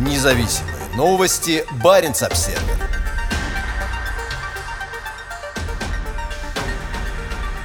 Независимые новости. Барин обсерва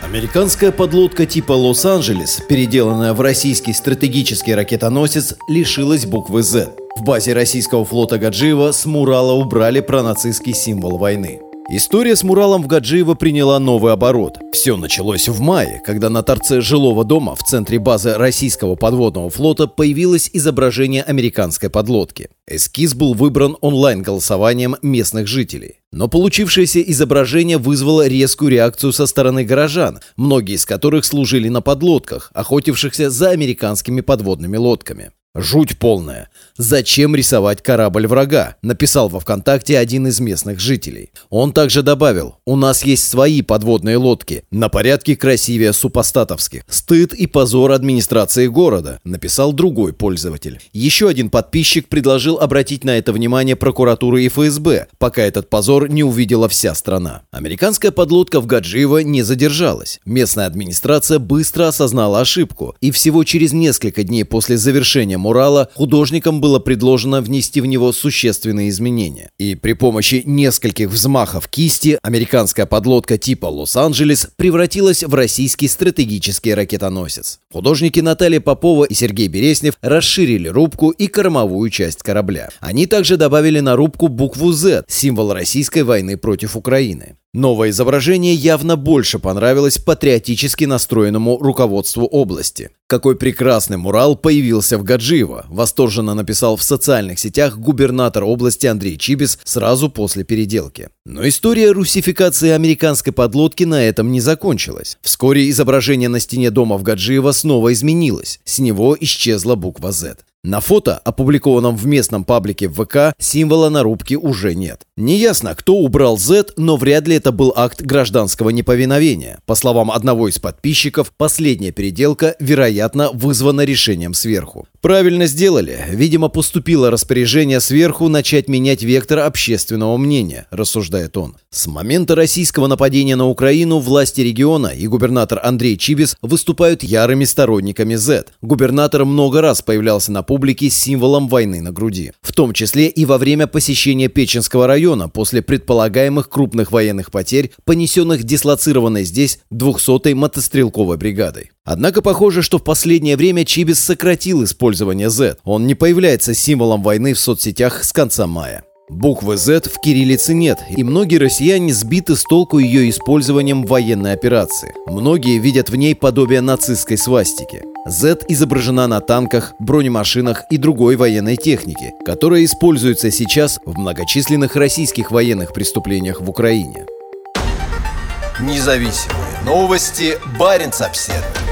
Американская подлодка типа «Лос-Анджелес», переделанная в российский стратегический ракетоносец, лишилась буквы «З». В базе российского флота Гаджиева с мурала убрали пронацистский символ войны. История с муралом в Гаджиево приняла новый оборот. Все началось в мае, когда на торце жилого дома в центре базы российского подводного флота появилось изображение американской подлодки. Эскиз был выбран онлайн-голосованием местных жителей. Но получившееся изображение вызвало резкую реакцию со стороны горожан, многие из которых служили на подлодках, охотившихся за американскими подводными лодками. Жуть полная. Зачем рисовать корабль врага? Написал во ВКонтакте один из местных жителей. Он также добавил, у нас есть свои подводные лодки, на порядке красивее супостатовских. Стыд и позор администрации города, написал другой пользователь. Еще один подписчик предложил обратить на это внимание прокуратуры и ФСБ, пока этот позор не увидела вся страна. Американская подлодка в Гаджиево не задержалась. Местная администрация быстро осознала ошибку, и всего через несколько дней после завершения мурала художникам было предложено внести в него существенные изменения. И при помощи нескольких взмахов кисти американская подлодка типа «Лос-Анджелес» превратилась в российский стратегический ракетоносец. Художники Наталья Попова и Сергей Береснев расширили рубку и кормовую часть корабля. Они также добавили на рубку букву «Z» – символ российской войны против Украины. Новое изображение явно больше понравилось патриотически настроенному руководству области. Какой прекрасный мурал появился в Гаджиево, восторженно написал в социальных сетях губернатор области Андрей Чибис сразу после переделки. Но история русификации американской подлодки на этом не закончилась. Вскоре изображение на стене дома в Гаджиево снова изменилось. С него исчезла буква Z. На фото, опубликованном в местном паблике ВК, символа на рубке уже нет. Неясно, кто убрал Z, но вряд ли это был акт гражданского неповиновения. По словам одного из подписчиков, последняя переделка, вероятно, вызвана решением сверху. Правильно сделали. Видимо, поступило распоряжение сверху начать менять вектор общественного мнения, рассуждает он. С момента российского нападения на Украину власти региона и губернатор Андрей Чибис выступают ярыми сторонниками Z. Губернатор много раз появлялся на публике с символом войны на груди. В том числе и во время посещения Печенского района после предполагаемых крупных военных потерь, понесенных дислоцированной здесь 200-й мотострелковой бригадой. Однако похоже, что в последнее время Чибис сократил использование Z. Он не появляется символом войны в соцсетях с конца мая. Буквы Z в кириллице нет, и многие россияне сбиты с толку ее использованием в военной операции. Многие видят в ней подобие нацистской свастики. Z изображена на танках, бронемашинах и другой военной технике, которая используется сейчас в многочисленных российских военных преступлениях в Украине. Независимые новости. Барин обседный.